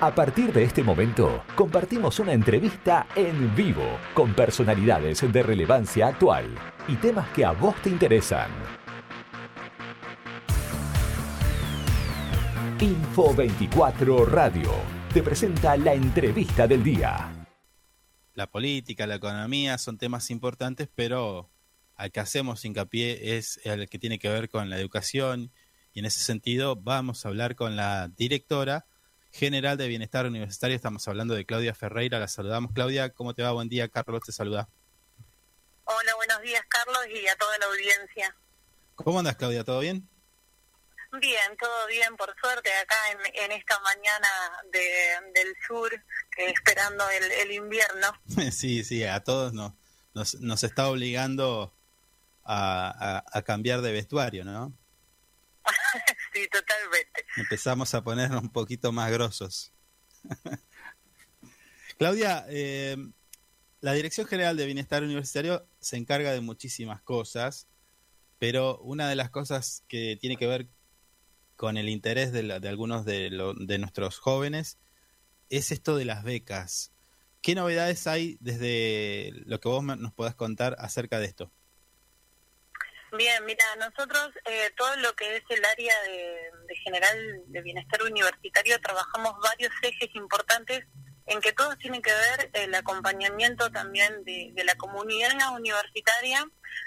A partir de este momento, compartimos una entrevista en vivo con personalidades de relevancia actual y temas que a vos te interesan. Info 24 Radio te presenta la entrevista del día. La política, la economía son temas importantes, pero al que hacemos hincapié es el que tiene que ver con la educación y en ese sentido vamos a hablar con la directora general de Bienestar Universitario. Estamos hablando de Claudia Ferreira. La saludamos. Claudia, ¿cómo te va? Buen día. Carlos te saluda. Hola, buenos días, Carlos, y a toda la audiencia. ¿Cómo andas, Claudia? ¿Todo bien? Bien, todo bien, por suerte, acá en, esta mañana del sur, esperando el, invierno. sí, sí, a todos nos, nos, está obligando a, a cambiar de vestuario, ¿no? Sí, totalmente. Empezamos a ponernos un poquito más grosos. Claudia, eh, la Dirección General de Bienestar Universitario se encarga de muchísimas cosas, pero una de las cosas que tiene que ver con el interés de, algunos de, de, nuestros jóvenes es esto de las becas. ¿Qué novedades hay desde lo que vos nos podás contar acerca de esto? Bien, mira, nosotros eh, todo lo que es el área de, general de bienestar universitario trabajamos varios ejes importantes en que todos tienen que ver el acompañamiento también de, la comunidad universitaria,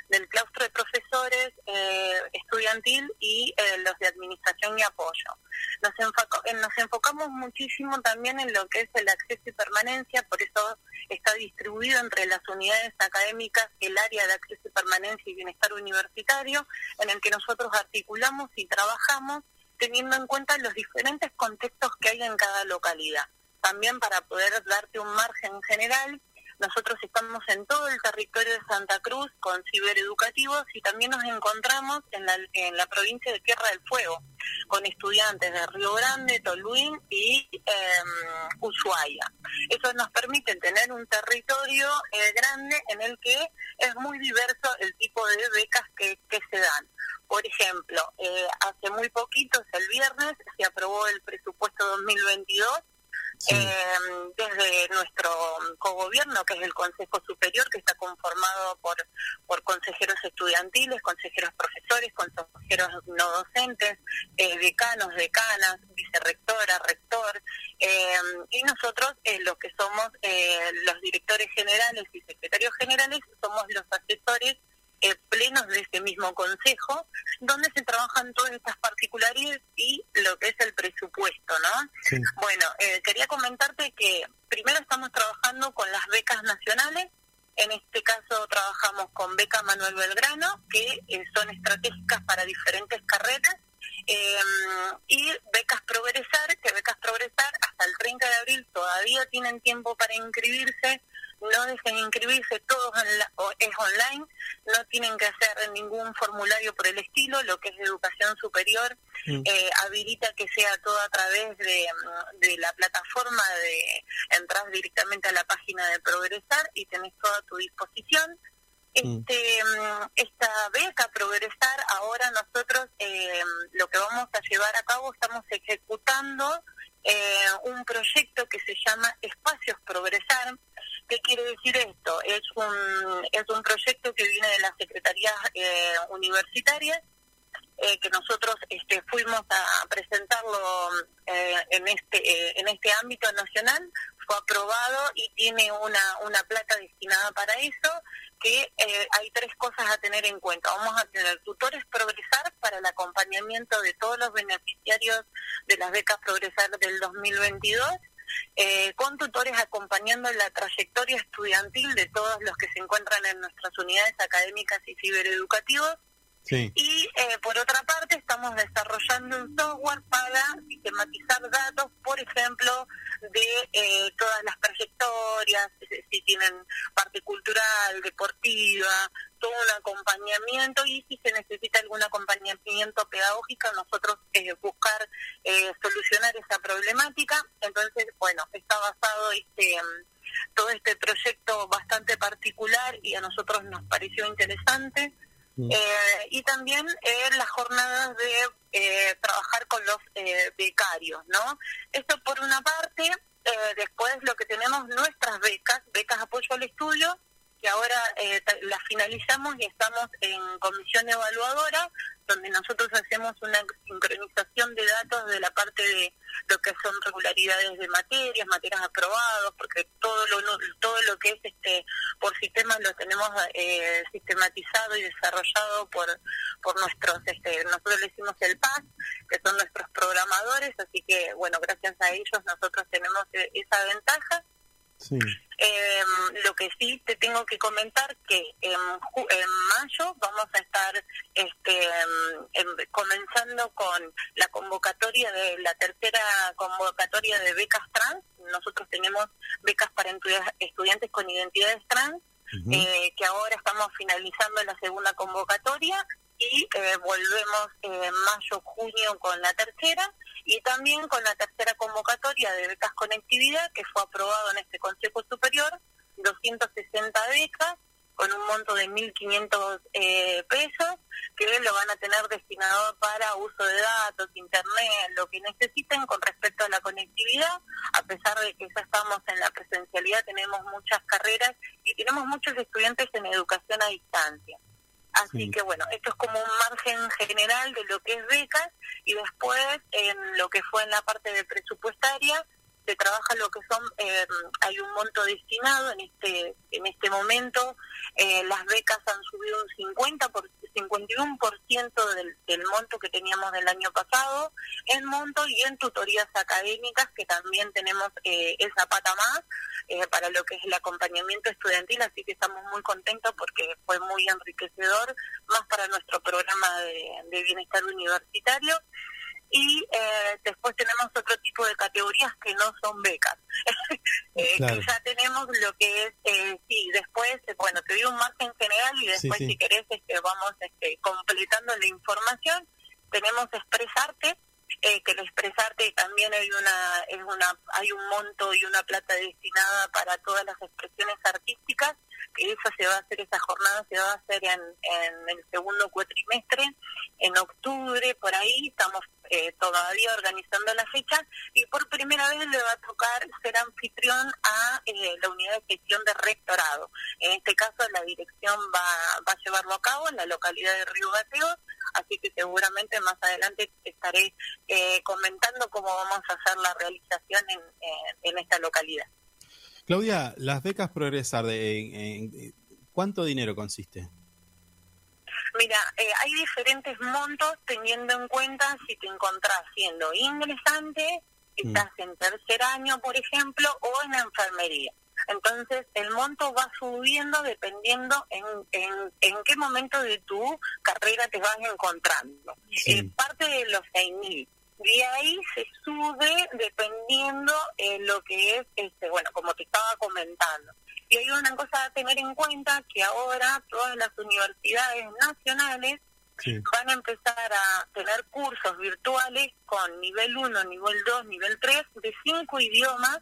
del claustro de profesores, eh, estudiantil y eh, los de administración y apoyo. Nos, eh, nos enfocamos muchísimo también en lo que es el acceso y permanencia, por eso está distribuido entre las unidades académicas el área de acceso y permanencia y bienestar universitario, en el que nosotros articulamos y trabajamos teniendo en cuenta los diferentes contextos que hay en cada localidad también para poder darte un margen general. Nosotros estamos en todo el territorio de Santa Cruz con cibereducativos y también nos encontramos en la, en la provincia de Tierra del Fuego con estudiantes de Río Grande, Toluín y em, Ushuaia. Eso nos permite tener un territorio eh, grande en el que es muy diverso el tipo de becas que, que se dan. Por ejemplo, eh, hace muy poquito, el viernes, se aprobó el presupuesto 2022 eh, desde nuestro cogobierno, que es el Consejo Superior, que está conformado por, por consejeros estudiantiles, consejeros profesores, consejeros no docentes, eh, decanos, decanas, vicerrectora, rector, eh, y nosotros, eh, los que somos eh, los directores generales y secretarios generales, somos los asesores eh, plenos de este mismo consejo, donde se trabajan todas estas particularidades y lo que es el presupuesto, ¿no? Bueno, eh, quería comentarte que primero estamos trabajando con las becas nacionales, en este caso trabajamos con Beca Manuel Belgrano, que eh, son estratégicas para diferentes carreras, y becas Progresar, que becas Progresar hasta el 30 de abril todavía tienen tiempo para inscribirse, no dejen inscribirse, todo es online, no tienen que hacer ningún formulario por el estilo, lo que es educación superior mm. eh, habilita que sea todo a través de, de, la plataforma de entrar directamente a la página de Progresar y tenés todo a tu disposición. Mm. Este, esta beca Progresar, ahora nosotros eh, lo que vamos a llevar a cabo, estamos ejecutando eh, un proyecto que se llama Espacios Progresar, ¿Qué quiere decir esto? Es un, es un proyecto que viene de las secretarías eh, universitarias, eh, que nosotros este, fuimos a presentarlo eh, en, este, eh, en este ámbito nacional, fue aprobado y tiene una, una plata destinada para eso, que hay tres cosas a tener en cuenta. Vamos a tener tutores Progresar para el acompañamiento de todos los beneficiarios de las becas Progresar del 2022 eh, con tutores acompañando la trayectoria estudiantil de todos los que se encuentran en nuestras unidades académicas y Y eh, por otra parte estamos desarrollando un software para sistematizar datos, por ejemplo, de eh, todas las trayectorias, si tienen parte cultural, deportiva, todo un acompañamiento y si se necesita algún acompañamiento pedagógico, nosotros eh, buscar eh, solucionar esa problemática. Entonces, bueno, está basado este todo este proyecto bastante particular y a nosotros nos pareció interesante. Eh, y también eh, las jornadas de eh, trabajar con los eh, becarios, ¿no? Esto por una parte, eh, después lo que tenemos nuestras becas, becas apoyo al estudio, que ahora eh, las finalizamos y estamos en comisión evaluadora, donde nosotros hacemos una sincronización de datos de la parte de lo que son regularidades de materias, materias aprobadas, porque todo lo todo lo que es este por sistemas lo tenemos eh, sistematizado y desarrollado por por nuestros este nosotros le decimos el PAS, que son nuestros programadores, así que bueno, gracias a ellos nosotros tenemos e-, esa ventaja eh, lo que sí te tengo que comentar que en, en mayo vamos a estar este, em, comenzando con la convocatoria de la tercera convocatoria de becas trans. Nosotros tenemos becas para estudiantes con identidades trans, eh, que ahora estamos finalizando la segunda convocatoria y eh, volvemos en mayo, junio con la tercera y también con la tercera convocatoria de becas conectividad que fue aprobado en este Consejo Superior, 260 becas con un monto de 1.500 eh, pesos que lo van a tener destinado para uso de datos, internet, lo que necesiten con respecto a la conectividad, a pesar de que ya estamos en la presencialidad, tenemos muchas carreras y tenemos muchos estudiantes en educación a distancia. Así que bueno, esto es como un margen general de lo que es becas y después en lo que fue en la parte de presupuestaria se trabaja lo que son eh, hay un monto destinado en este en este momento eh, las becas han subido un 50 por 51% del, del monto que teníamos del año pasado en monto y en tutorías académicas que también tenemos eh, esa pata más para lo que es el acompañamiento estudiantil. Así que estamos muy contentos porque fue muy enriquecedor más para nuestro programa de bienestar universitario y eh, después tenemos otro tipo de categorías que no son becas. eh, que ya tenemos lo que es, eh, sí, después, eh, bueno, te digo un margen general y después si querés este, vamos este, completando la información. Tenemos Expresarte, eh, que el Expresarte también hay una, es una, hay un monto y una plata destinada para todas las expresiones artísticas que eso se va a hacer, esa jornada se va a hacer en, en el segundo cuatrimestre, en octubre, por ahí, estamos eh, todavía organizando la fecha y por primera vez le va a tocar ser anfitrión a eh, la unidad de gestión de rectorado. En este caso la dirección va, va a llevarlo a cabo en la localidad de Río Gateos, así que seguramente más adelante estaré eh, comentando cómo vamos a hacer la realización en, en, esta localidad. Claudia, las becas Progresar, de, ¿cuánto dinero consiste? Mira, eh, hay diferentes montos teniendo en cuenta si te encontrás siendo ingresante, mm. estás en tercer año, por ejemplo, o en enfermería. Entonces, el monto va subiendo dependiendo en, en, en qué momento de tu carrera te vas encontrando. Eh, parte de los 6.000. De ahí se sube dependiendo eh, lo que es, este bueno, como te estaba comentando. Y hay una cosa a tener en cuenta que ahora todas las universidades nacionales van a empezar a tener cursos virtuales con nivel 1, nivel 2, nivel 3 de cinco idiomas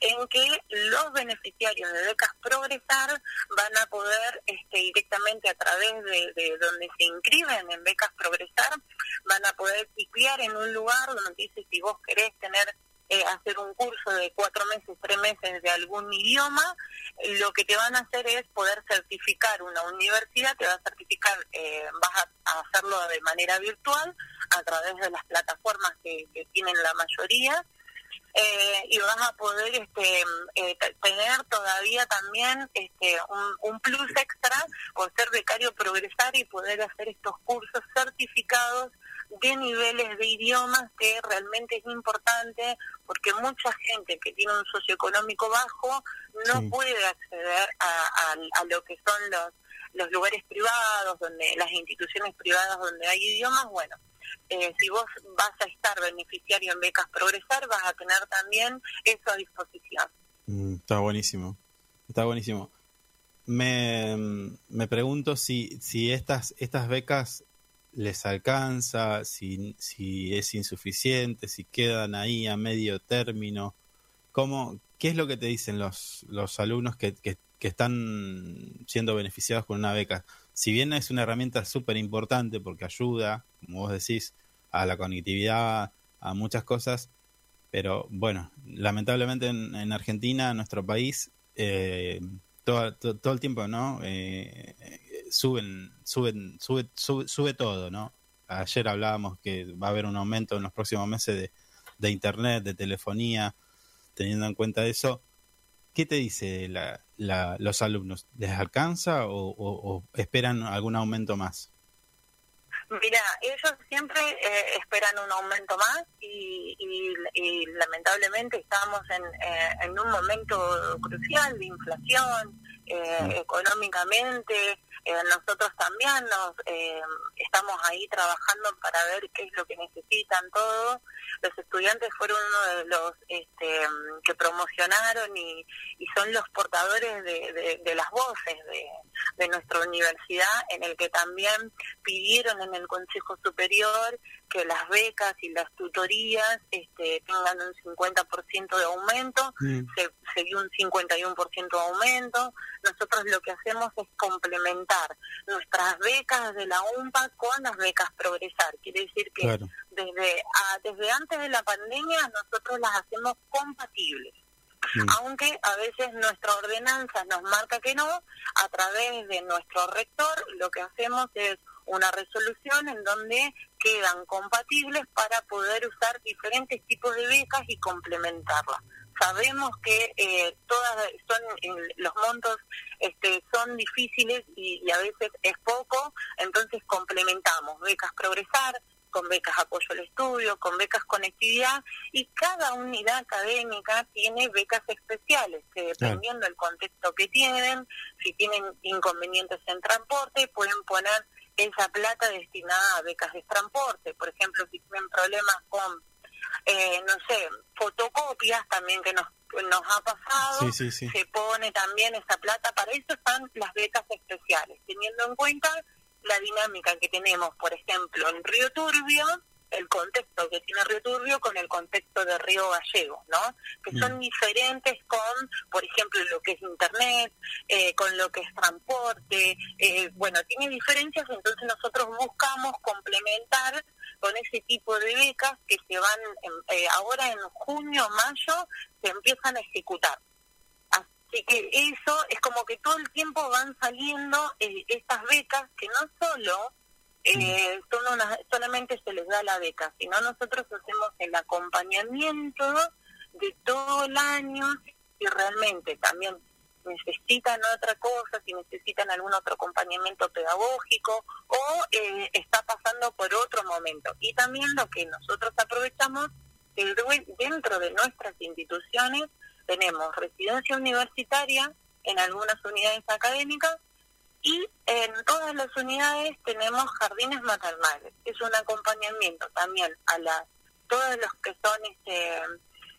en que los beneficiarios de becas Progresar van a poder este, directamente a través de, donde se inscriben en becas Progresar, van a poder tipear en un lugar donde dice si vos querés tener eh, hacer un curso de cuatro meses, tres meses de algún idioma, lo que te van a hacer es poder certificar una universidad, te va a certificar, eh, vas a, hacerlo de manera virtual a través de las plataformas que, tienen la mayoría. Eh, y vas a poder este, tener todavía también este, un, un, plus extra por ser becario progresar y poder hacer estos cursos certificados de niveles de idiomas que realmente es importante porque mucha gente que tiene un socioeconómico bajo no puede acceder a, a, lo que son los, los lugares privados, donde las instituciones privadas donde hay idiomas, bueno, eh, si vos vas a estar beneficiario en becas Progresar, vas a tener también eso a disposición. Mm, está buenísimo, está buenísimo. Me, me pregunto si, si estas, estas becas les alcanza, si, es insuficiente, si quedan ahí a medio término. ¿Cómo, ¿Qué es lo que te dicen los, los alumnos que, que, están siendo beneficiados con una beca? Si bien es una herramienta súper importante porque ayuda, como vos decís, a la conectividad, a muchas cosas, pero bueno, lamentablemente en, Argentina, nuestro país, eh, todo, todo, el tiempo, ¿no? Eh, suben, suben, sube, sube, sube todo, ¿no? Ayer hablábamos que va a haber un aumento en los próximos meses de, de internet, de telefonía, teniendo en cuenta eso. ¿Qué te dice la, los alumnos? ¿Les alcanza o, esperan algún aumento más? Mira, ellos siempre eh, esperan un aumento más y, lamentablemente estamos en, eh, en, un momento crucial de inflación, eh, mm. económicamente, eh, nosotros también nos eh, estamos ahí trabajando para ver qué es lo que necesitan todos. Los estudiantes fueron uno de los este, que promocionaron y, son los portadores de, las voces de, nuestra universidad, en el que también pidieron en el Consejo Superior que las becas y las tutorías este, tengan un 50% de aumento, mm. se, se dio un 51% de aumento. Nosotros lo que hacemos es complementar nuestras becas de la UMPA con las becas Progresar. Quiere decir que desde, desde antes de la pandemia nosotros las hacemos compatibles. Mm. Aunque a veces nuestra ordenanza nos marca que no, a través de nuestro rector lo que hacemos es una resolución en donde quedan compatibles para poder usar diferentes tipos de becas y complementarlas. Sabemos que eh, todas son los montos este, son difíciles y, a veces es poco, entonces complementamos becas progresar, con becas apoyo al estudio, con becas conectividad y cada unidad académica tiene becas especiales que dependiendo del contexto que tienen, si tienen inconvenientes en transporte, pueden poner esa plata destinada a becas de transporte. Por ejemplo, si tienen problemas con, eh, no sé, fotocopias también que nos, nos ha pasado, se pone también esa plata. Para eso están las becas especiales, teniendo en cuenta la dinámica que tenemos, por ejemplo, en Río Turbio, el contexto que tiene Río Turbio con el contexto de Río Gallego, ¿no? Que son mm. diferentes con, por ejemplo, lo que es Internet, eh, con lo que es transporte, eh, bueno, tiene diferencias, entonces nosotros buscamos complementar con ese tipo de becas que se van, eh, ahora en junio, mayo, se empiezan a ejecutar. Así que eso es como que todo el tiempo van saliendo estas becas que no solo eh, solamente se les da la beca, sino nosotros hacemos el acompañamiento de todo el año y realmente también necesitan otra cosa, si necesitan algún otro acompañamiento pedagógico o eh, está pasando por otro momento. Y también lo que nosotros aprovechamos dentro de nuestras instituciones tenemos residencia universitaria en algunas unidades académicas y en todas las unidades tenemos jardines maternales. Es un acompañamiento también a las todos los que son este,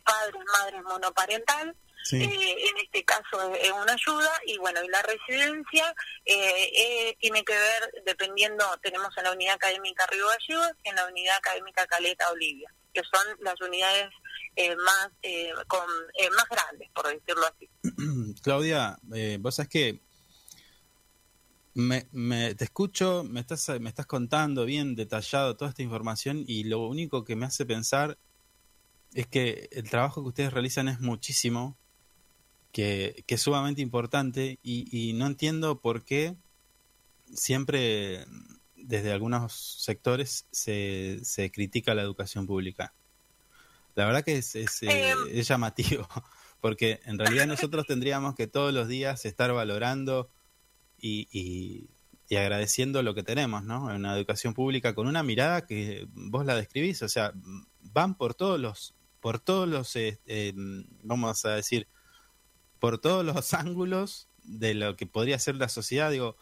padres, madres monoparental. Eh, en este caso es una ayuda y bueno, y la residencia eh, eh, tiene que ver, dependiendo, tenemos en la unidad académica Río Gallegos y en la unidad académica Caleta Olivia, que son las unidades más con más grandes, por decirlo así. Claudia, vos sabés que me, me, te escucho, me estás, me estás contando bien detallado toda esta información y lo único que me hace pensar es que el trabajo que ustedes realizan es muchísimo, que, que es sumamente importante y, y, no entiendo por qué siempre desde algunos sectores se, se critica la educación pública. La verdad que es, es, eh, es llamativo, porque en realidad nosotros tendríamos que todos los días estar valorando y, y, agradeciendo lo que tenemos, ¿no? Una educación pública con una mirada que vos la describís, o sea, van por todos los, por todos los, eh, eh, vamos a decir, por todos los ángulos de lo que podría ser la sociedad, digo,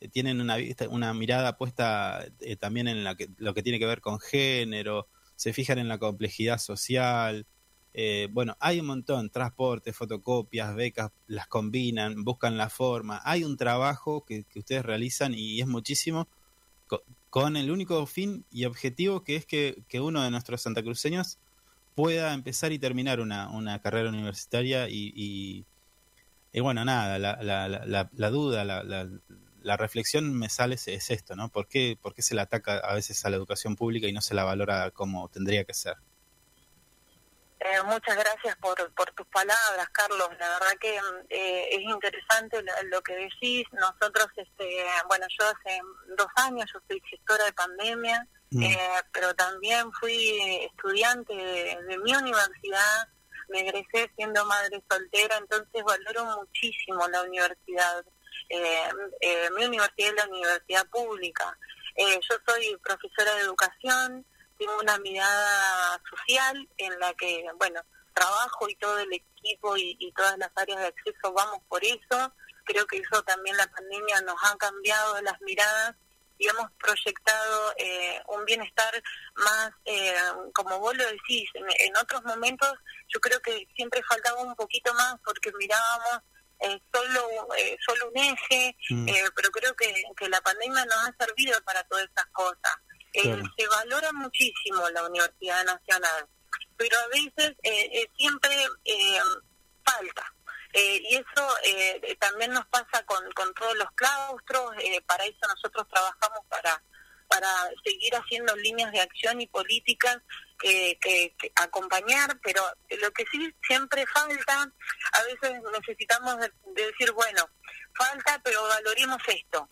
eh, tienen una, una mirada puesta también en la que, lo que tiene que ver con género, se fijan en la complejidad social, eh, bueno, hay un montón, transporte, fotocopias, becas, las combinan, buscan la forma. Hay un trabajo que, ustedes realizan y es muchísimo con, el único fin y objetivo que es que, uno de nuestros santacruceños pueda empezar y terminar una, una carrera universitaria y, y, bueno, nada, la, la, la, la duda, la, reflexión me sale es, esto, ¿no? ¿Por qué, ¿Por qué se le ataca a veces a la educación pública y no se la valora como tendría que ser? Eh, muchas gracias por, por tus palabras, Carlos. La verdad que eh, es interesante lo, que decís. Nosotros, este, bueno, yo hace dos años, yo soy gestora de pandemia, mm. eh, pero también fui estudiante de, mi universidad. Me egresé siendo madre soltera, entonces valoro muchísimo la universidad. mi universidad es la universidad pública. yo soy profesora de educación, tengo una mirada social en la que, bueno, trabajo y todo el equipo y, todas las áreas de acceso vamos por eso. Creo que eso también la pandemia nos ha cambiado las miradas y hemos proyectado eh, un bienestar más, eh, como vos lo decís, en, otros momentos yo creo que siempre faltaba un poquito más porque mirábamos eh, solo solo un eje, mm. pero creo que, que la pandemia nos ha servido para todas estas cosas. Eh, se valora muchísimo la Universidad Nacional, pero a veces eh, eh, siempre falta. y eso también nos pasa con, con todos los claustros, para eso nosotros trabajamos para para seguir haciendo líneas de acción y políticas que, que, acompañar, pero lo que sí siempre falta, a veces necesitamos decir, bueno, falta, pero valoremos esto.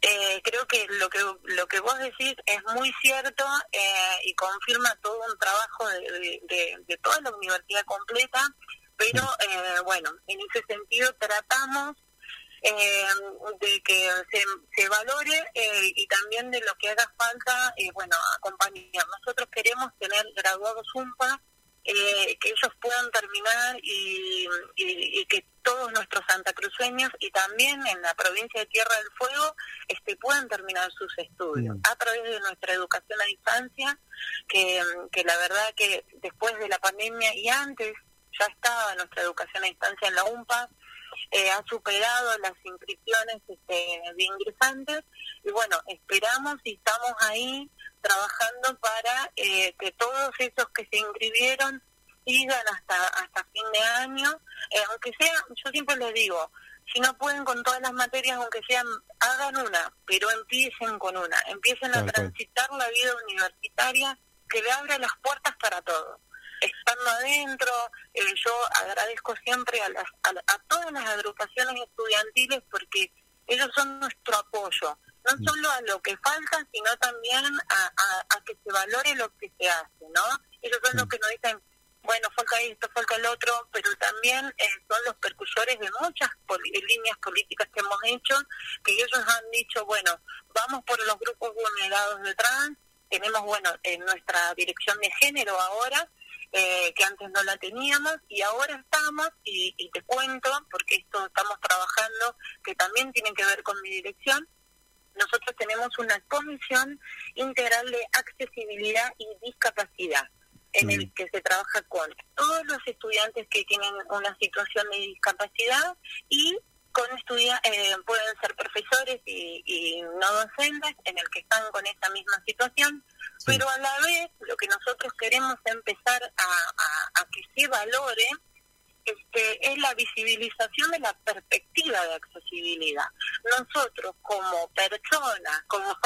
Eh, creo que lo que lo que vos decís es muy cierto eh, y confirma todo un trabajo de, de, toda la universidad completa, pero eh, bueno, en ese sentido tratamos de que se, se valore y también de lo que haga falta, bueno, acompañar. Nosotros queremos tener graduados UMPA eh, que ellos puedan terminar y, que todos nuestros santacruceños y también en la provincia de Tierra del Fuego este, puedan terminar sus estudios. A través de nuestra educación a distancia, que, que la verdad que después de la pandemia y antes ya estaba nuestra educación a distancia en la UMPA, eh, ha superado las inscripciones este, de ingresantes. Y bueno, esperamos y estamos ahí trabajando para eh, que todos esos que se inscribieron sigan hasta hasta fin de año, eh, aunque sea, yo siempre les digo, si no pueden con todas las materias, aunque sean, hagan una, pero empiecen con una, empiecen a transitar la vida universitaria que le abra las puertas para todos. Estando adentro, eh, yo agradezco siempre a, las, a todas las agrupaciones estudiantiles porque ellos son nuestro apoyo no mm. solo a lo que falta, sino también a, que se valore lo que se hace, ¿no? Ellos son los mm. que nos dicen, bueno, falta esto, falta el otro, pero también eh, son los percusores de muchas líneas políticas que hemos hecho, que ellos han dicho, bueno, vamos por los grupos vulnerados de trans, tenemos, bueno, en nuestra dirección de género ahora, eh, que antes no la teníamos y ahora estamos, y, y te cuento, porque esto estamos trabajando, que también tiene que ver con mi dirección, nosotros tenemos una comisión integral de accesibilidad y discapacidad en el mm. que se trabaja con todos los estudiantes que tienen una situación de discapacidad y con estudiantes, eh, pueden ser profesores y, no docentes en el que están con esa misma situación, pero a la vez lo que nosotros queremos empezar a, a que se valore este, es la visibilización de la perspectiva de accesibilidad. Nosotros como personas, como,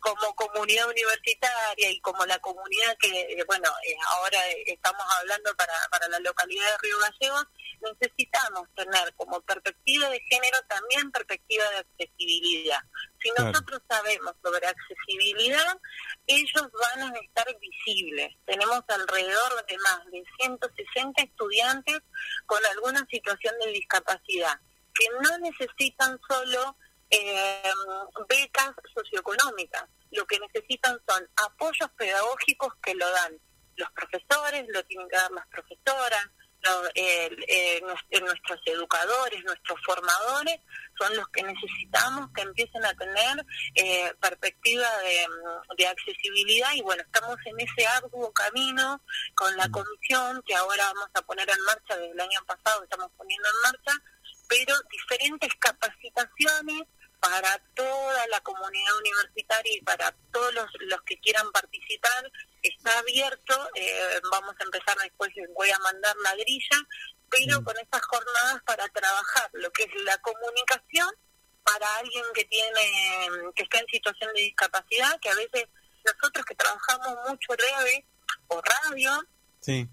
como comunidad universitaria y como la comunidad que, eh, bueno, eh, ahora estamos hablando para, para la localidad de Río Gallegos, necesitamos tener como perspectiva de género también perspectiva de accesibilidad. Si nosotros sabemos sobre accesibilidad, ellos van a estar visibles. Tenemos alrededor de más de 160 estudiantes con alguna situación de discapacidad, que no necesitan solo eh, becas socioeconómicas, lo que necesitan son apoyos pedagógicos que lo dan los profesores, lo tienen que dar las profesoras, eh, nuestros educadores, nuestros formadores, son los que necesitamos que empiecen a tener eh, perspectiva de, de, accesibilidad. Y bueno, estamos en ese arduo camino con la comisión que ahora vamos a poner en marcha, desde el año pasado estamos poniendo en marcha, pero diferentes capacitaciones para toda la comunidad universitaria y para todos los, los que quieran participar está abierto, eh, vamos a empezar después, voy a mandar la grilla, pero mm. con estas jornadas para trabajar lo que es la comunicación para alguien que tiene, que está en situación de discapacidad, que a veces nosotros que trabajamos mucho breve o radio,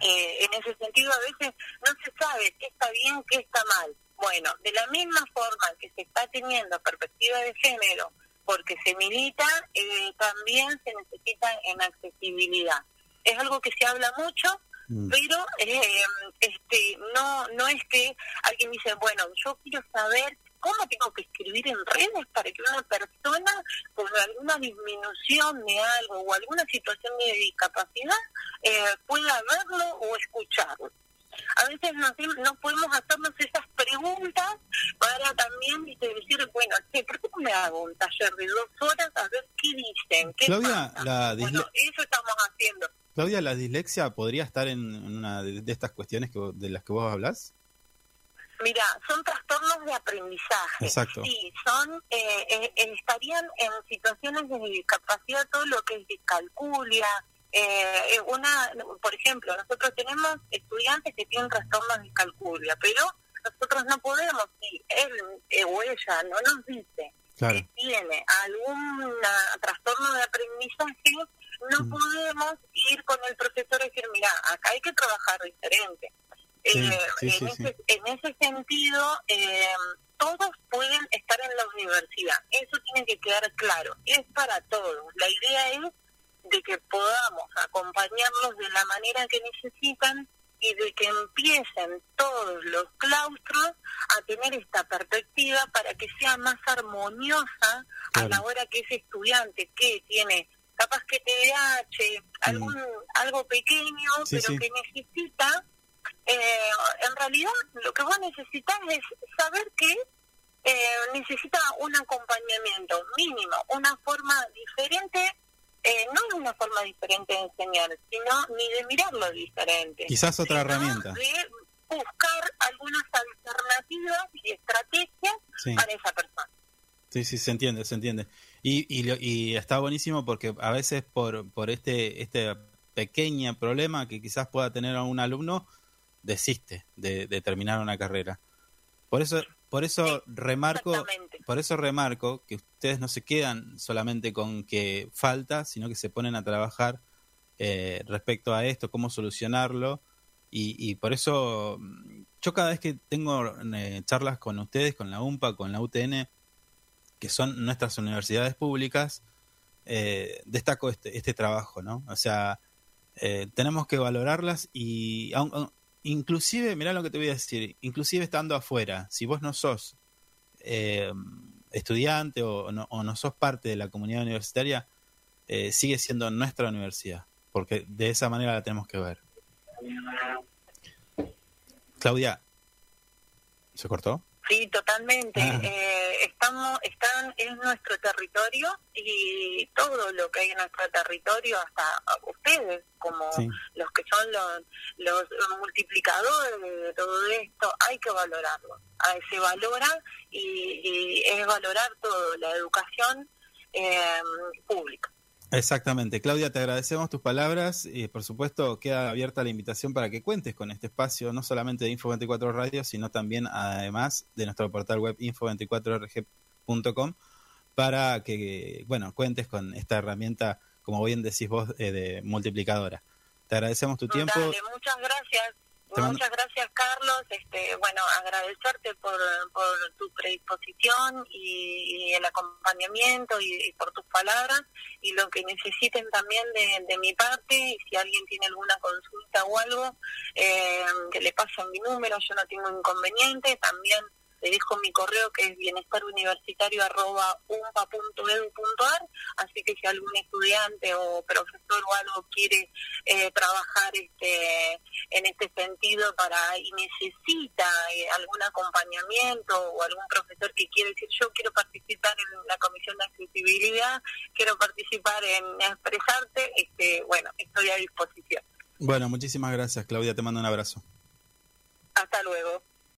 Eh, en ese sentido, a veces no se sabe qué está bien, qué está mal. Bueno, de la misma forma que se está teniendo perspectiva de género porque se milita, eh, también se necesita en accesibilidad. Es algo que se habla mucho, mm. pero eh, este no no es que alguien dice, bueno, yo quiero saber cómo tengo que escribir en redes para que una persona con alguna disminución de algo o alguna situación de discapacidad eh, pueda verlo o escucharlo a veces no, no podemos hacernos esas preguntas para también decir, bueno, ¿por qué no me hago un taller de dos horas a ver qué dicen? Qué Claudia, la bueno, eso estamos haciendo. Claudia, ¿la dislexia podría estar en una de, estas cuestiones que, de las que vos hablas? Mira, son trastornos de aprendizaje. Exacto. Sí, son, eh, eh, estarían en situaciones de discapacidad todo lo que es discalculia, eh, eh, una, por ejemplo, nosotros tenemos estudiantes que tienen trastornos de calculia, pero nosotros no podemos, si él eh, o ella no nos dice que tiene algún trastorno de aprendizaje, no mm. podemos ir con el profesor y decir, mira, acá hay que trabajar diferente. Eh, en, ese, en, ese, sentido, todos pueden estar en la universidad, eso tiene que quedar claro, es para todos. La idea es de que podamos acompañarlos de la manera que necesitan y de que empiecen todos los claustros a tener esta perspectiva para que sea más armoniosa a la hora que ese estudiante que tiene capaz que TDAH, algún, algo pequeño, pero que necesita, eh, en realidad lo que vos necesitas es saber que eh, necesita un acompañamiento mínimo, una forma diferente eh, no es una forma diferente de enseñar, sino ni de mirarlo diferente. Quizás otra herramienta. De buscar algunas alternativas y estrategias para esa persona. Sí, sí, se entiende, se entiende. Y, y, y, está buenísimo porque a veces por, por este, este pequeño problema que quizás pueda tener un alumno, desiste de, de terminar una carrera. Por eso por eso remarco, por eso remarco que ustedes no se quedan solamente con que falta, sino que se ponen a trabajar eh, respecto a esto, cómo solucionarlo. Y, por eso mm, yo cada vez que tengo eh, charlas con ustedes, con la UMPA, con la UTN, que son nuestras universidades públicas, eh, destaco este, este trabajo, ¿no? O sea, tenemos que valorarlas y inclusive, mirá lo que te voy a decir, inclusive estando afuera, si vos no sos eh, estudiante o no, o no, sos parte de la comunidad universitaria, eh, sigue siendo nuestra universidad, porque de esa manera la tenemos que ver. Claudia, ¿se cortó? Sí, totalmente. Ah. Eh, estamos, están en nuestro territorio y todo lo que hay en nuestro territorio, hasta ustedes como los que son los, los multiplicadores de todo esto, hay que valorarlo. Se valora y, es valorar todo, la educación eh, pública. Exactamente. Claudia, te agradecemos tus palabras y por supuesto queda abierta la invitación para que cuentes con este espacio, no solamente de Info24 Radio, sino también además de nuestro portal web info24rg.com para que, bueno, cuentes con esta herramienta, como bien decís vos, eh, de multiplicadora. Te agradecemos tu tiempo. muchas gracias. Muchas gracias, Carlos. Este, bueno, agradecerte por, por tu predisposición y, el acompañamiento y, por tus palabras y lo que necesiten también de, de mi parte. Y si alguien tiene alguna consulta o algo, eh, que le pasen mi número, yo no tengo inconveniente. También le dejo mi correo que es bienestaruniversitario.umpa.edu.ar, así que si algún estudiante o profesor o algo quiere eh, trabajar este en este sentido para y necesita eh, algún acompañamiento o algún profesor que quiere decir yo quiero participar en la comisión de accesibilidad, quiero participar en expresarte, este bueno, estoy a disposición. Bueno, muchísimas gracias Claudia, te mando un abrazo. Hasta luego.